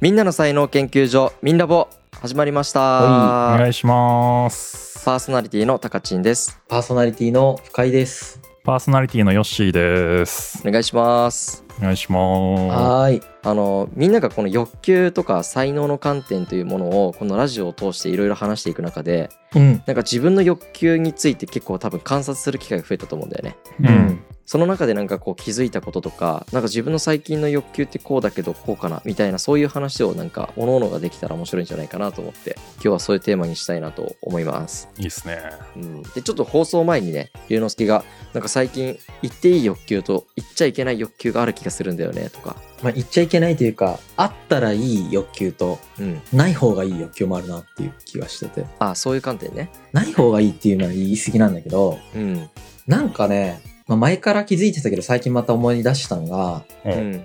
みんなの才能研究所みんラボ始まりましおた願いします。パーソナリティのたかちんですパーソナリティの深井です。パーソナリティのヨッシーです。お願いしますお願いしまはーい。あのみんながこの欲求とか才能の観点というものをこのラジオを通していろいろ話していく中でうん。なんか自分の欲求について結構多分観察する機会が増えたと思うんだよねす。うん。その中でなんかこう気づいたこととかなんか自分の最近の欲求ってこうだけどこうかなみたいなそういう話をなんか各々ができたら面白いんじゃないかなと思って今日はそういうテーマにしたいなと思います。いいっすね。うん、でちょっと放送前にね龍之介がなんか最近言っていい欲求と言っちゃいけない欲求がある気がするんだよねとか、まあ、言っちゃいけないというか、あったらいい欲求と、うん、ない方がいい欲求もあるなっていう気がしてて。あそういう観点ね。ない方がいいっていうのは言い過ぎなんだけど、うん。なんかね、まあ、前から気づいてたけど最近また思い出したのが、う。うんん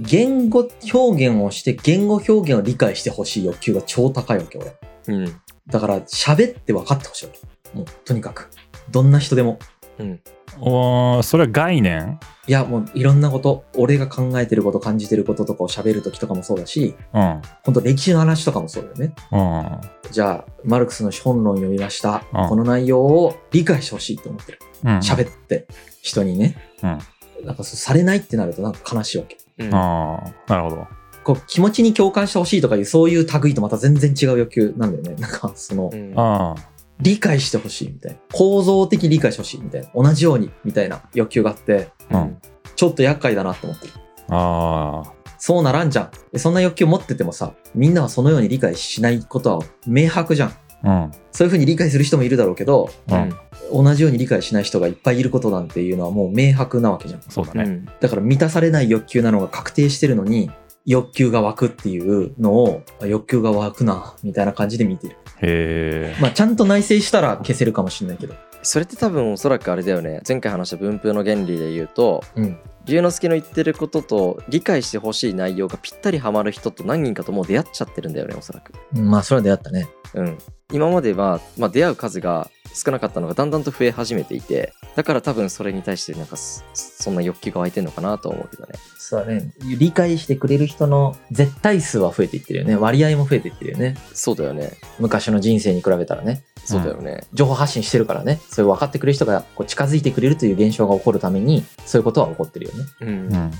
言語表現をして言語表現を理解してほしい欲求が超高いわけ、俺。うんだから喋って分かってほしいわけ。もう、とにかく。どんな人でも。うんおーそれは概念？いや、もういろんなこと、俺が考えてること、感じてることとかを喋るときとかもそうだし、うん。本当歴史の話とかもそうだよね。うん。じゃあ、マルクスの資本論読みました。うんこの内容を理解してほしいと思ってる。うん。喋って、人にね。うん。なんかそうされないってなるとなんか悲しいわけ。うんああ、なるほど。こう気持ちに共感してほしいとかいうそういう類とまた全然違う欲求なんだよね。なんかその、うんあ理解してほしいみたいな。構造的理解してほしいみたいな。同じようにみたいな欲求があって、あ。うん。ちょっと厄介だなと思ってる。ああ。そうならんじゃん。でそんな欲求持っててもさ、みんなはそのように理解しないことは明白じゃん。うん。そういうふうに理解する人もいるだろうけど、うん。同じように理解しない人がいっぱいいることなんていうのはもう明白なわけじゃん。そうだね。うんだから満たされない欲求なのが確定してるのに、欲求が湧くっていうのを、あ欲求が湧くな、みたいな感じで見てる。へえ。まあちゃんと内省したら消せるかもしれないけど。それって多分おそらくあれだよね前回話した分布の原理で言うとうん。龍之介の言ってることと理解してほしい内容がぴったりハマる人と何人かともう出会っちゃってるんだよねおそらくまあそれは出会ったね。うん、今までは、まあ、出会う数が少なかったのがだんだんと増え始めていてだから多分それに対してなんかそそんな欲求が湧いてんのかなと思うけどねそうだね。理解してくれる人の絶対数は増えていってるよね。割合も増えていってるよね。そうだよね昔の人生に比べたらね。そうだよね、情報発信してるからね。そういう分かってくれる人がこう近づいてくれるという現象が起こるために、そういうことは起こってるよね。うんうん。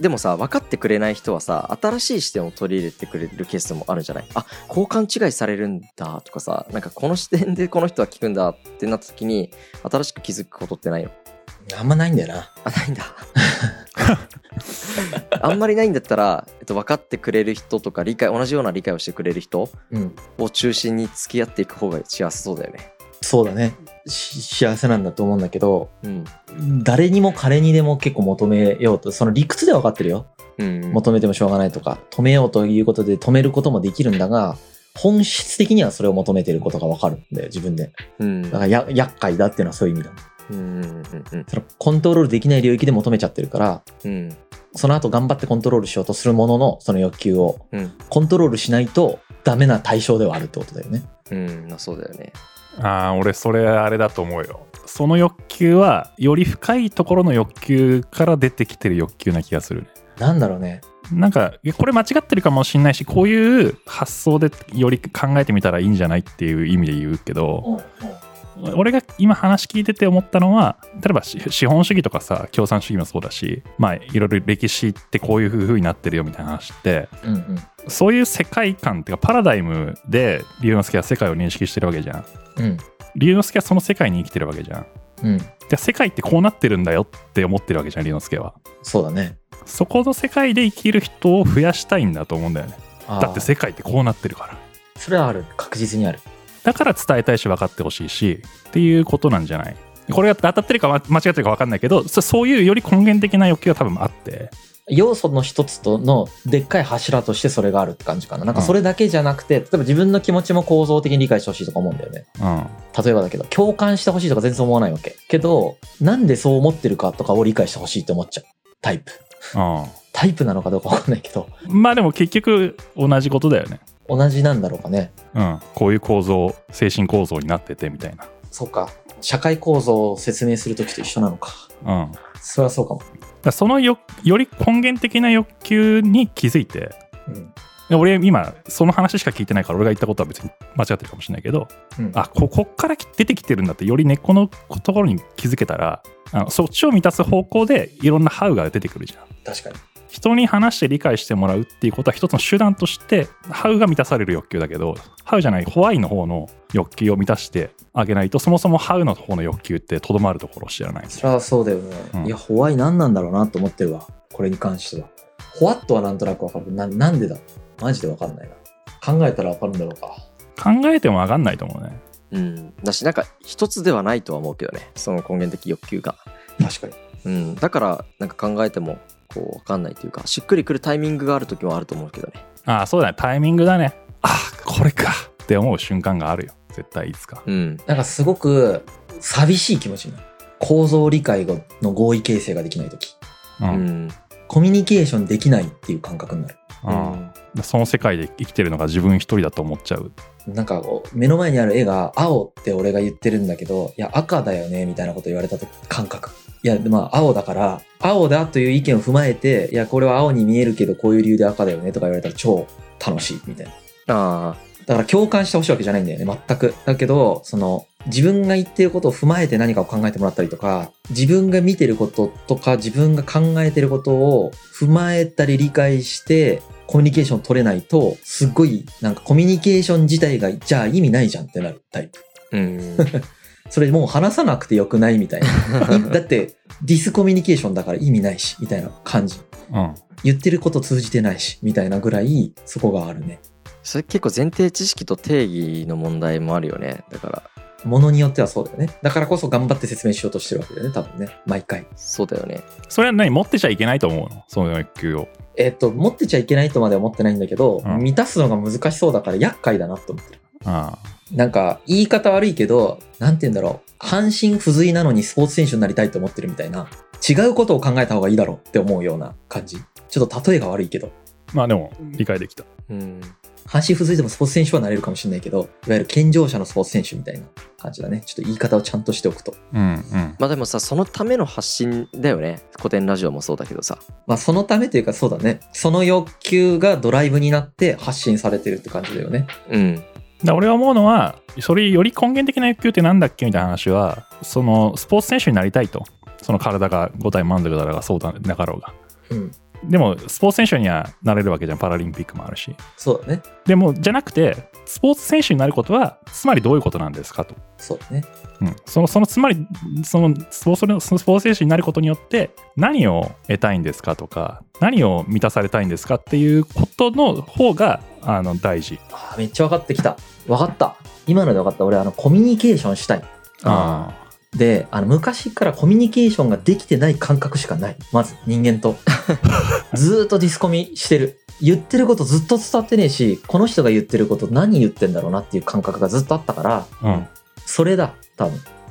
でもさ分かってくれない人はさ新しい視点を取り入れてくれるケースもあるんじゃない？あこう勘違いされるんだとかさなんかこの視点でこの人は聞くんだってなった時に新しく気づくことってないの？あんまないんだよな。あないんだ あんまりないんだったら、えっと、分かってくれる人とか理解同じような理解をしてくれる人うん。を中心に付き合っていく方が幸せそうだよねそうだね。し幸せなんだと思うんだけど、うん誰にも彼にでも結構求めようと、その理屈では分かってるよ。うん求めてもしょうがないとか、止めようということで止めることもできるんだが、本質的にはそれを求めてることが分かるんだよ、自分で。うんだからや、厄介だっていうのはそういう意味だ。うんうんうんそのコントロールできない領域で求めちゃってるから、うんその後頑張ってコントロールしようとするものの、その欲求をうんコントロールしないとダメな対象ではあるってことだよね。うんまあそうだよねああ、俺それあれだと思うよ。その欲求は、より深いところの欲求から出てきてる欲求な気がするね。なんだろうね。なんか、これ間違ってるかもしれないし、こういう発想でより考えてみたらいいんじゃないっていう意味で言うけど、俺が今話聞いてて思ったのは例えばし資本主義とかさ共産主義もそうだしまあいろいろ歴史ってこういう風になってるよみたいな話ってうんうん。そういう世界観っていうかパラダイムで龍之介は世界を認識してるわけじゃんうん。龍之介はその世界に生きてるわけじゃんうん。で世界ってこうなってるんだよって思ってるわけじゃん龍之介はそうだね。そこの世界で生きる人を増やしたいんだと思うんだよねだって世界ってこうなってるからそれはある。確実にある。だから伝えたいし分かってほしいしっていうことなんじゃない？これが当たってるか間違ってるか分かんないけどそそういうより根源的な欲求が多分あって要素の一つとのでっかい柱としてそれがあるって感じかな。なんかそれだけじゃなくて、例えば自分の気持ちも構造的に理解してほしいとか思うんだよね。うん例えばだけど、共感してほしいとか全然思わないわけ。けど、なんでそう思ってるかとかを理解してほしいって思っちゃう。タイプ。うタイプなのかどうかわかんないけど、んまあでも結局同じことだよね同じなんだろうかね。うんこういう構造精神構造になっててみたいなそうか。社会構造を説明するときと一緒なのか。うんそれはそうかも。だそのよより根源的な欲求に気づいてうん。で俺今その話しか聞いてないから俺が言ったことは別に間違ってるかもしれないけどうんあここっから出てきてるんだってより根っこのところに気づけたらあのそっちを満たす方向でいろんなハウが出てくるじゃん確かに。人に話して理解してもらうっていうことは一つの手段としてハウが満たされる欲求だけどハウじゃないホワイの方の欲求を満たしてあげないとそもそもハウの方の欲求ってとどまるところを知らないそれはそうだよね。うんいや、ホワイ何なんだろうなと思ってるわ。これに関しては。ホワットはなんとなくわかる。な、なんでだ？マジでわかんないな。考えたらわかるんだろうか。考えても分かんないと思うねうん。だし、なんか一つではないとは思うけどね。その根源的欲求が。確かに。うん。だから、なんか考えても、こう、わかんないというか、しっくりくるタイミングがある時もあると思うけどね。ああそうだねタイミングだねあこれかって思う瞬間があるよ絶対いつかうん。なんかすごく寂しい気持ちになる。構造理解の合意形成ができないとき。う、うんん。コミュニケーションできないっていう感覚になる。うんその世界で生きてるのが自分一人だと思っちゃうなんかこう目の前にある絵が青って俺が言ってるんだけど、いや赤だよねみたいなこと言われたと感覚。いや、まあ青だから、青だという意見を踏まえて、いや、これは青に見えるけどこういう理由で赤だよねとか言われたら超楽しいみたいな。あだから共感してほしいわけじゃないんだよね、全く。だけど、その、自分が言ってることを踏まえて何かを考えてもらったりとか、自分が見てることとか、自分が考えてることを踏まえたり理解して、コミュニケーション取れないと、すっごい、なんかコミュニケーション自体が、じゃあ意味ないじゃんってなるタイプ。あ。うん。それもう話さなくてよくないみたいな。い だって、ディスコミュニケーションだから意味ないし、みたいな感じ。うん言ってること通じてないし、みたいなぐらい、そこがあるね。それ結構前提知識と定義の問題もあるよね。だから、ものによってはそうだよね。だからこそ頑張って説明しようとしてるわけだよね、多分ね。毎回。そうだよね。それは何？持ってちゃいけないと思うの？その欲求をえっ、と、持ってちゃいけないとまでは思ってないんだけど、うん満たすのが難しそうだから厄介だなって思ってる。あなんか、言い方悪いけど、なんて言うんだろう。半身不随なのにスポーツ選手になりたいと思ってるみたいな。違うことを考えた方がいいだろうって思うような感じ。ちょっと例えが悪いけど。まあでも理解できたうん。半身不随でもスポーツ選手はなれるかもしれないけど、いわゆる健常者のスポーツ選手みたいな感じだね。ちょっと言い方をちゃんとしておくと。うんうんまあでもさ、そのための発信だよね。古典ラジオもそうだけどさ。まあそのためというかそうだね。その欲求がドライブになって発信されてるって感じだよね。うん。だ俺は思うのはそれより根源的な欲求ってなんだっけみたいな話はそのスポーツ選手になりたいとその体が5体満足だろうがそうだなかろうがうん。でもスポーツ選手にはなれるわけじゃんパラリンピックもあるしそうだね。でもじゃなくてスポーツ選手になることはつまりどういうことなんですかと、そうだね。うん、そのそのつまりそのスポーツそのスポーツ選手になることによって何を得たいんですかとか何を満たされたいんですかっていうことの方があの大事あーめっちゃ分かってきた。分かった。今ので分かった。俺、あの、コミュニケーションしたい。あで、あの、昔からコミュニケーションができてない感覚しかない。まず、人間と。ずーっとディスコミしてる。言ってることずっと伝わってねえし、この人が言ってること何言ってんだろうなっていう感覚がずっとあったから、うんそれだ、多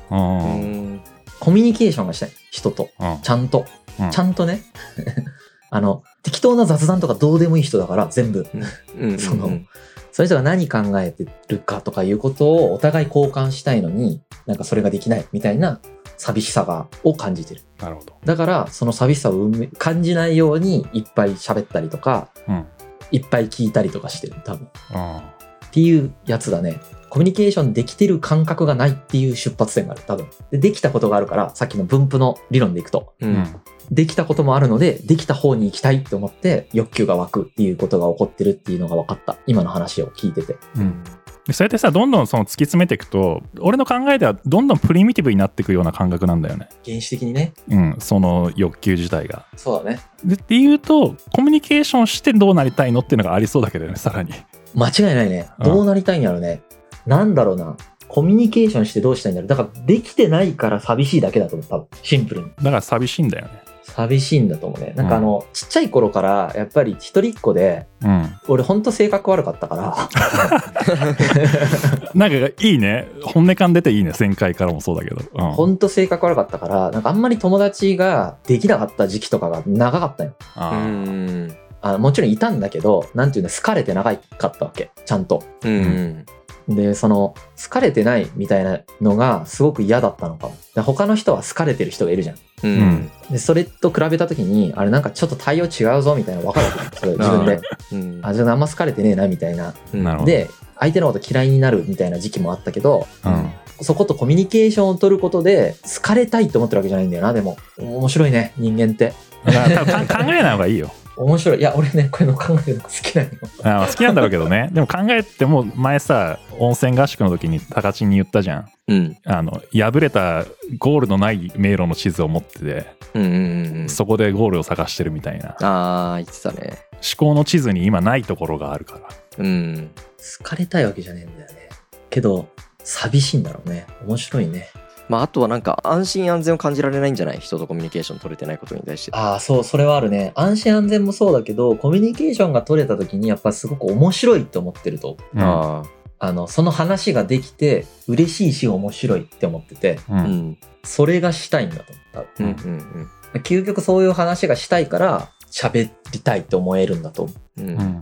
分。コミュニケーションがしたい。人と。うんちゃんと。うんちゃんとね。あの、適当な雑談とかどうでもいい人だから、全部。うん。そのその人が何考えてるかとかいうことをお互い交換したいのに、なんかそれができないみたいな寂しさが、を感じてる。なるほどだから、その寂しさを感じないようにいっぱい喋ったりとか、うんいっぱい聞いたりとかしてる、多分。うんっていうやつだね。コミュニケーションできてる感覚がないっていう出発点がある、多分。で、できたことがあるから、さっきの分布の理論でいくと、う。うんんできたこともあるので、できた方に行きたいって思って、欲求が湧くっていうことが起こってるっていうのが分かった。今の話を聞いてて。うんでそうやってさどんどんその突き詰めていくと俺の考えではどんどんプリミティブになっていくような感覚なんだよね原始的にね。うんその欲求自体がそうだね。でっていうとコミュニケーションしてどうなりたいのっていうのがありそうだけどねさらに間違いないね。うんどうなりたいんやろね。なんだろうな。コミュニケーションしてどうしたいんだろう。だから、できてないから寂しいだけだと思う。多分。シンプルに。だから寂しいんだよね寂しいんだと思うね。なんかあの、ちっちゃい頃から、やっぱり一人っ子で、うん俺ほんと性格悪かったから、なんかいいね本音感出ていいね前回からもそうだけど、うん、ほんと性格悪かったから、なんかあんまり友達ができなかった時期とかが長かったよ。うん。あもちろんいたんだけど、なんていうの、好かれて長かったわけ。ちゃんと。うん。で、その、好かれてないみたいなのがすごく嫌だったのかも。で他の人は好かれてる人がいるじゃん。うんうんで、それと比べた時に、あれなんかちょっと対応違うぞみたいなの分かるわけ それ自分で。うんあ、じゃああんま好かれてねえなみたいな。うんなるほどで、相手のこと嫌いになるみたいな時期もあったけど、うんそことコミュニケーションを取ることで、好かれたいって思ってるわけじゃないんだよな、でも。面白いね、人間って。考えない方がいいよ面白い。いや、俺ね、こういうの考えるのが好きなのよ。あ好きなんだろうけどね でも考えても前さ温泉合宿の時に高知に言ったじゃんうんあの破れたゴールのない迷路の地図を持ってて、うんうんうんそこでゴールを探してるみたいなああ言ってたね思考の地図に今ないところがあるからうん好かれたいわけじゃねえんだよね。けど、寂しいんだろうね。面白いね。まああとはなんか安心安全を感じられないんじゃない？人とコミュニケーション取れてないことに対して。ああ、そう、それはあるね。安心安全もそうだけど、コミュニケーションが取れた時に、やっぱすごく面白いって思ってると。うん。ああの、その話ができて、嬉しいし面白いって思ってて、うん。ん。それがしたいんだと。思った。うんうん。究極そういう話がしたいから、喋りたいって思えるんだと。思うん。ううん。んう。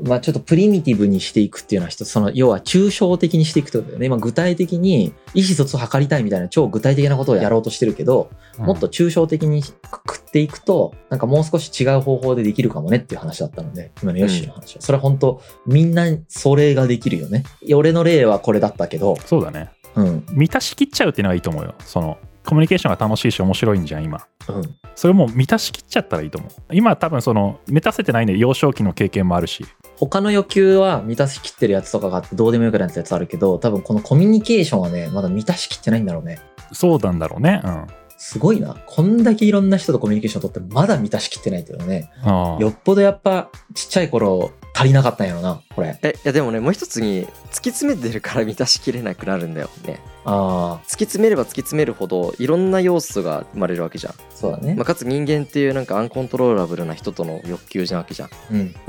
まあちょっとプリミティブにしていくっていうのは一つ、その、要は抽象的にしていくってことだよね。今具体的に意思疎通を図りたいみたいな超具体的なことをやろうとしてるけど、もっと抽象的にくくっていくと、なんかもう少し違う方法でできるかもねっていう話だったので、今のヨッシーの話は。それは本当みんなそれができるよね。俺の例はこれだったけど、そうだねうん。満たしきっちゃうっていうのがいいと思うよそのコミュニケーションが楽しいし面白いんじゃん今うん。それも満たしきっちゃったらいいと思う今多分その満たせてないね幼少期の経験もあるし他の欲求は満たしきってるやつとかがあってどうでもよくなったやつあるけど、多分このコミュニケーションはね、まだ満たしきってないんだろうね。そうなんだろうねうんすごいな。こんだけいろんな人とコミュニケーションを取ってまだ満たしきってないっていうのはね。ああよっぽどやっぱちっちゃい頃足りなかったんやろな、これ。えいやでもねもう一つに突き詰めてるから満たしきれなくなるんだよねああ、突き詰めれば突き詰めるほどいろんな要素が生まれるわけじゃん、そうだねまあ、。かつ人間っていうなんかアンコントローラブルな人との欲求じゃわけじゃん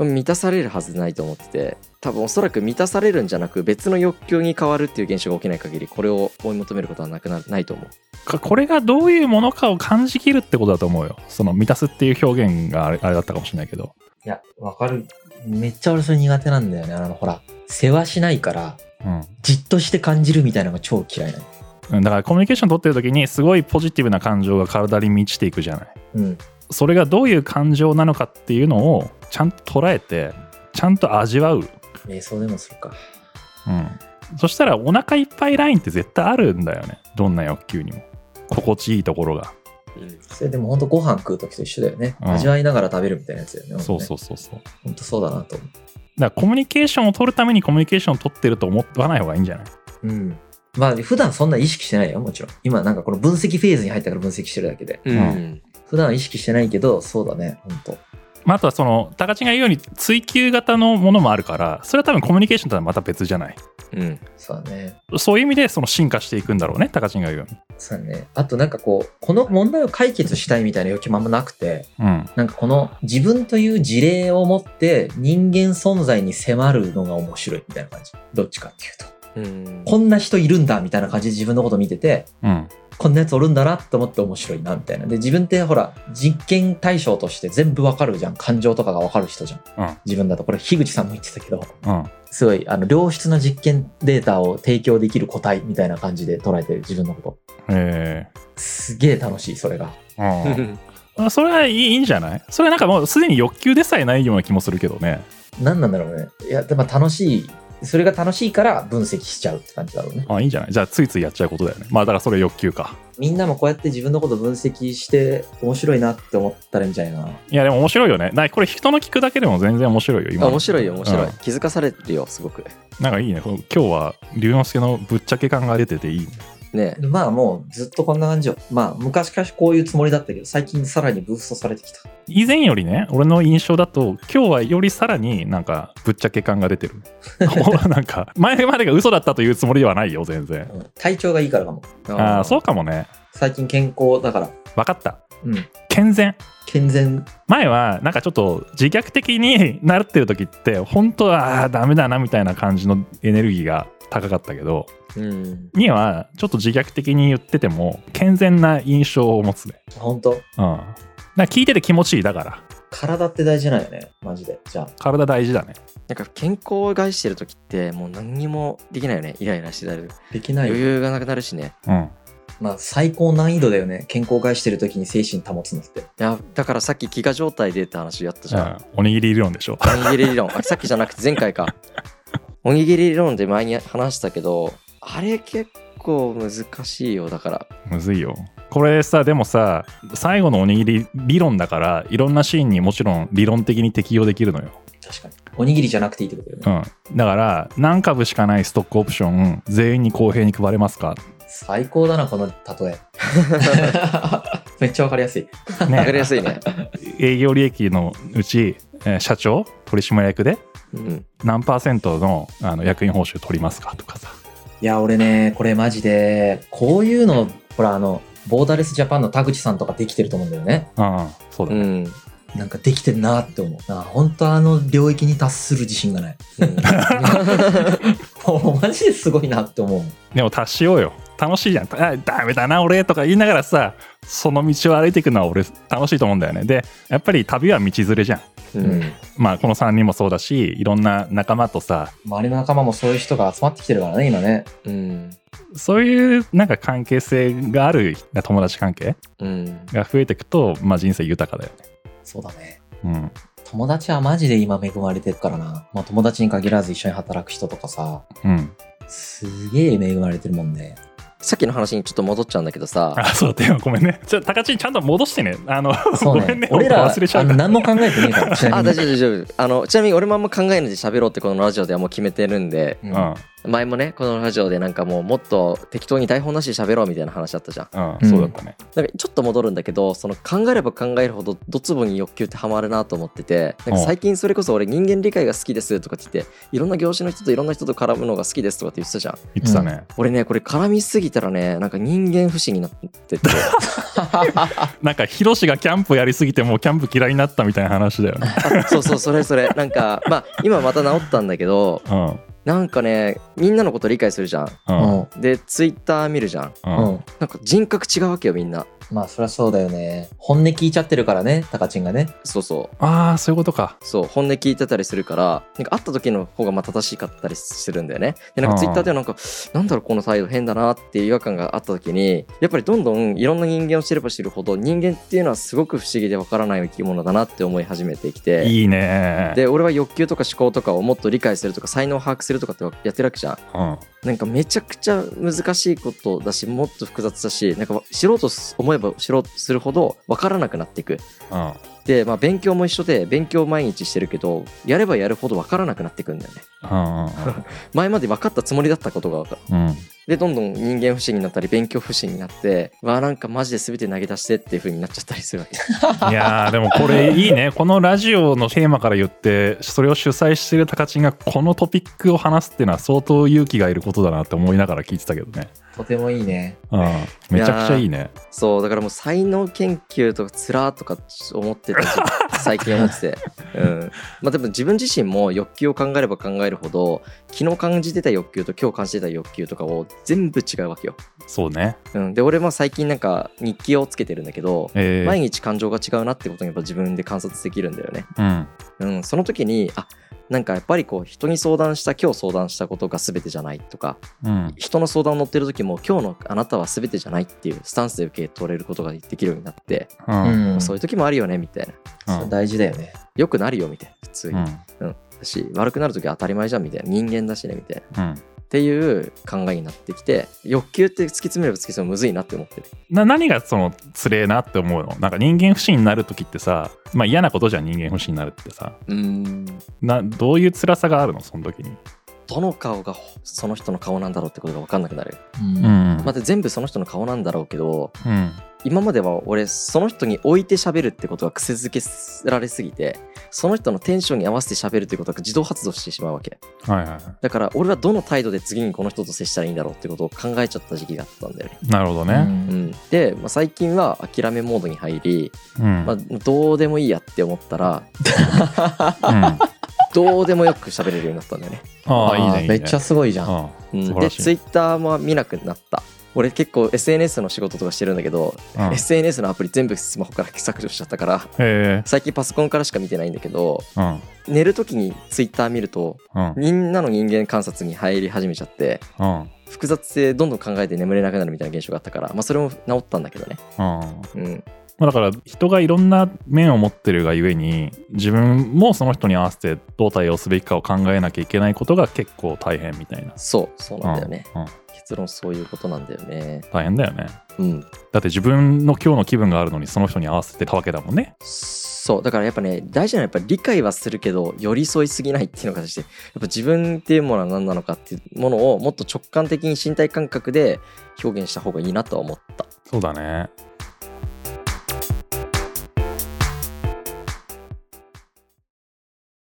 うん。満たされるはずないと思ってて多分おそらく満たされるんじゃなく別の欲求に変わるっていう現象が起きない限りこれを追い求めることはなくなないと思うかこれがどういうものかを感じきるってことだと思うよその満たすっていう表現があれあれだったかもしれないけどいや、わかる。めっちゃ俺それ苦手なんだよね。あの、ほら、世話しないから、うんじっとして感じるみたいなのが超嫌いなの。うんだからコミュニケーション取ってる時にすごいポジティブな感情が体に満ちていくじゃないうん。それがどういう感情なのかっていうのをちゃんと捉えてちゃんと味わう、瞑想でもするか。うん、そしたらお腹いっぱいラインって絶対あるんだよねどんな欲求にも心地いいところが、それでも本当ご飯食う時と一緒だよね。うん味わいながら食べるみたいなやつだよね。そうそうそうそう本当そうだなと思う。らコミュニケーションを取るためにコミュニケーションを取ってると思わない方がいいんじゃない？うん。まあ、普段そんな意識してないよ、もちろん。今なんかこの分析フェーズに入ったから分析してるだけで。うん、うん普段は意識してないけど、そうだね、本当まあ、あとはその高知が言うように追求型のものもあるからそれは多分コミュニケーションとはまた別じゃない？うんそうだね。そういう意味でその進化していくんだろうね高知が言うようにそうだね。あとなんかこう、この問題を解決したいみたいな欲求もあんまなくて、うんなんかこの自分という事例を持って人間存在に迫るのが面白いみたいな感じ。どっちかっていうと。うんこんな人いるんだみたいな感じで自分のこと見てて、うんこんなやつおるんだなって思って面白いなみたいな。で、自分ってほら、実験対象として全部わかるじゃん。感情とかがわかる人じゃん。うん自分だと。これ、樋口さんも言ってたけど、うんすごい、あの、良質な実験データを提供できる個体みたいな感じで捉えてる自分のこと。えすげえ楽しい、それが。えうんあそれはいいいいんじゃない？それはなんかもうすでに欲求でさえないような気もするけどね。何なんだろうね。いや、でも楽しい。それが楽しいから分析しちゃうって感じだろうね。あ、いいんじゃない？じゃあついついやっちゃうことだよね。まあだからそれ欲求か。みんなもこうやって自分のこと分析して面白いなって思ったらいいんじゃないかな。いやでも面白いよね。なこれ人の聞くだけでも全然面白いよ。今あ面白いよ面白い、うん気づかされるよすごくなんかいいね。今日は龍之介のぶっちゃけ感が出てていいね。ねまあもうずっとこんな感じよ。まあ昔からこういうつもりだったけど、最近さらにブーストされてきた。以前よりね、俺の印象だと、今日はよりさらになんかぶっちゃけ感が出てる。なんか、前までが嘘だったというつもりではないよ、全然。うん体調がいいからかも。ああ、そうかもね。最近健康だから。わかった。うん。健全。健全。前はなんかちょっと自虐的になってる時って本当はあーダメだなみたいな感じのエネルギーが高かったけどうんにはちょっと自虐的に言ってても健全な印象を持つね。本当？うん。だから聞いてて気持ちいいだから。体って大事なんよね、マジで。じゃあ。体大事だね。なんか健康を害してる時ってもう何にもできないよねイライラしてたるできないよ。余裕がなくなるしね。うん。まあ、最高難易度だよね。健康を害してる時に精神保つのって。いやだからさっき飢餓状態でって話やったじゃん、うん。おにぎり理論でしょ。おにぎり理論。あさっきじゃなくて前回か。おにぎり理論で前に話したけどあれ結構難しいよだから。むずいよ。これさでもさ最後のおにぎり理論だからいろんなシーンにもちろん理論的に適用できるのよ。確かに。おにぎりじゃなくていいってことだよね。うん、だから何株しかないストックオプション全員に公平に配れますか、最高だな、この例え。めっちゃわかりやすい。わかりね、やすいね。営業利益のうち、えー社長取締役でうん。何パーセントのあの役員報酬取りますか？とかさいや、俺ね、これマジで、こういうの、ほら、あの、ボーダレスジャパンの田口さんとかできてると思うんだよね。うんそうだね、うんなんかできてるなって思う。な本当あの領域に達する自信がない。うん もうマジですごいなって思う。でも達しようよ楽しいじゃんあダメだな俺とか言いながらさその道を歩いていくのは俺楽しいと思うんだよねでやっぱり旅は道連れじゃんうんまあこの3人もそうだしいろんな仲間とさ周りの仲間もそういう人が集まってきてるからね、今ね。うんそういうなんか関係性がある友達関係うんが増えていくと、まあ、人生豊かだよねそうだね。うん友達はマジで今恵まれてるからな。まあ友達に限らず一緒に働く人とかさ、うんすげえ恵まれてるもんね。さっきの話にちょっと戻っちゃうんだけどさ。あそうだよごめんね。ちょ高知ちゃんと戻してね。あのそうごめんね。ね俺ら、忘れちゃう何も考えてねえから。あ大丈夫大丈夫。あのちなみに俺もあんま考えないで喋ろうってこのラジオではもう決めてるんで。ううんん前もねこのラジオでなんかもうもっと適当に台本なしで喋ろうみたいな話あったじゃん。うん、うん。そうだったね。なんかちょっと戻るんだけどその考えれば考えるほどドツボに欲求ってハマるなと思っててなんか最近それこそ俺人間理解が好きですとかって言っていろんな業種の人といろんな人と絡むのが好きですとかって言ってたじゃん。言ってたね、俺ねこれ絡みすぎたらねなんか人間不信になって。て なんかヒロシがキャンプやりすぎてもうキャンプ嫌いになったみたいな話だよね。あ そうそうそれそれ。なんかまあ今また治ったんだけどうんなんかねみんなのこと理解するじゃんうんうん。でツイッター見るじゃんうん。なんか人格違うわけよみんなまあそりゃそうだよね。本音聞いちゃってるからね、タカチンがね。そうそう。ああそういうことか。そう本音聞いてたりするからなんか会った時の方がまあ正しかったりするんだよね。でなんかあーツイッターではなんかなんだろうこの態度変だなっていう違和感があった時にやっぱりどんどんいろんな人間を知れば知るほど人間っていうのはすごく不思議でわからない生き物だなって思い始めてきて。いいね。で俺は欲求とか思考とかをもっと理解するとか才能を把握するとかってやってるわけじゃん。うんなんかめちゃくちゃ難しいことだしもっと複雑だしなんか知ろうと思えば知ろうとするほど分からなくなっていく。うん。で、まあ、勉強も一緒で勉強毎日してるけどやればやるほど分からなくなっていくんだよね。うん前まで分かったつもりだったことが分かる。うん。うんでどんどん人間不信になったり勉強不信になってわあなんかマジで全て投げ出してっていう風になっちゃったりするわけ。いやーでもこれいいね。このラジオのテーマから言ってそれを主催してる高知がこのトピックを話すっていうのは相当勇気がいることだなって思いながら聞いてたけどねとてもいいね。うん。めちゃくちゃいいね。そう。だからもう才能研究とかつらーとか思ってた時 最近思ってて。うん。まあでも自分自身も欲求を考えれば考えるほど昨日感じてた欲求と今日感じてた欲求とかを全部違うわけよ、そうね。うん、で俺も最近なんか日記をつけてるんだけどえー。毎日感情が違うなってことにやっぱ自分で観察できるんだよね、うん。うん、その時にあなんかやっぱりこう人に相談した今日相談したことが全てじゃないとかうん。人の相談乗ってる時も今日のあなたは全てじゃないっていうスタンスで受け取れることができるようになって、ううん。ん。そういう時もあるよねみたいな。そう大事だよね。よくなるよみたいな普通に、ううんん。だし悪くなる時は当たり前じゃんみたいな。人間だしねみたいな。うんっていう考えになってきて欲求って突き詰めれば突き詰めるむずいなって思ってる。な何がそのつれえなって思うの？なんか人間不信になる時ってさまあ嫌なことじゃん人間不信になるってさ。うん。などういう辛さがあるの？その時に。どの顔がその人の顔なんだろうってことが分かんなくなる。うん。うん。まあ、全部その人の顔なんだろうけどうん。今までは俺その人に置いて喋るってことが癖づけられすぎてその人のテンションに合わせて喋るってことが自動発動してしまうわけ。はいはいはだから俺はどの態度で次にこの人と接したらいいんだろうってことを考えちゃった時期があったんだよね、いなるほどね。うん、で、まあ、最近は諦めモードに入り、うん、まあ、どうでもいいやって思ったら うん。どうでもよく喋れるようになったんだよね、ああいいねいいね。めっちゃすごいじゃん。あうん、でツイッターも見なくなった俺結構 SNS の仕事とかしてるんだけど、うん。SNS のアプリ全部スマホから削除しちゃったから最近パソコンからしか見てないんだけどうん。寝る時に Twitter 見るとうん。みんなの人間観察に入り始めちゃってうん。複雑性どんどん考えて眠れなくなるみたいな現象があったから、まあ、それも治ったんだけどね。うん。うん。まあだから人がいろんな面を持ってるがゆえに自分もその人に合わせてどう対応すべきかを考えなきゃいけないことが結構大変みたいな。そうそうなんだよね、うん。うん結論そういうことなんだよね大変だよね。うんだって自分の今日の気分があるのにその人に合わせてたわけだもんね。そうだからやっぱね大事なのはやっぱ理解はするけど寄り添いすぎないっていうのがしてやっぱ自分っていうものは何なのかっていうものをもっと直感的に身体感覚で表現した方がいいなとは思ったそうだね。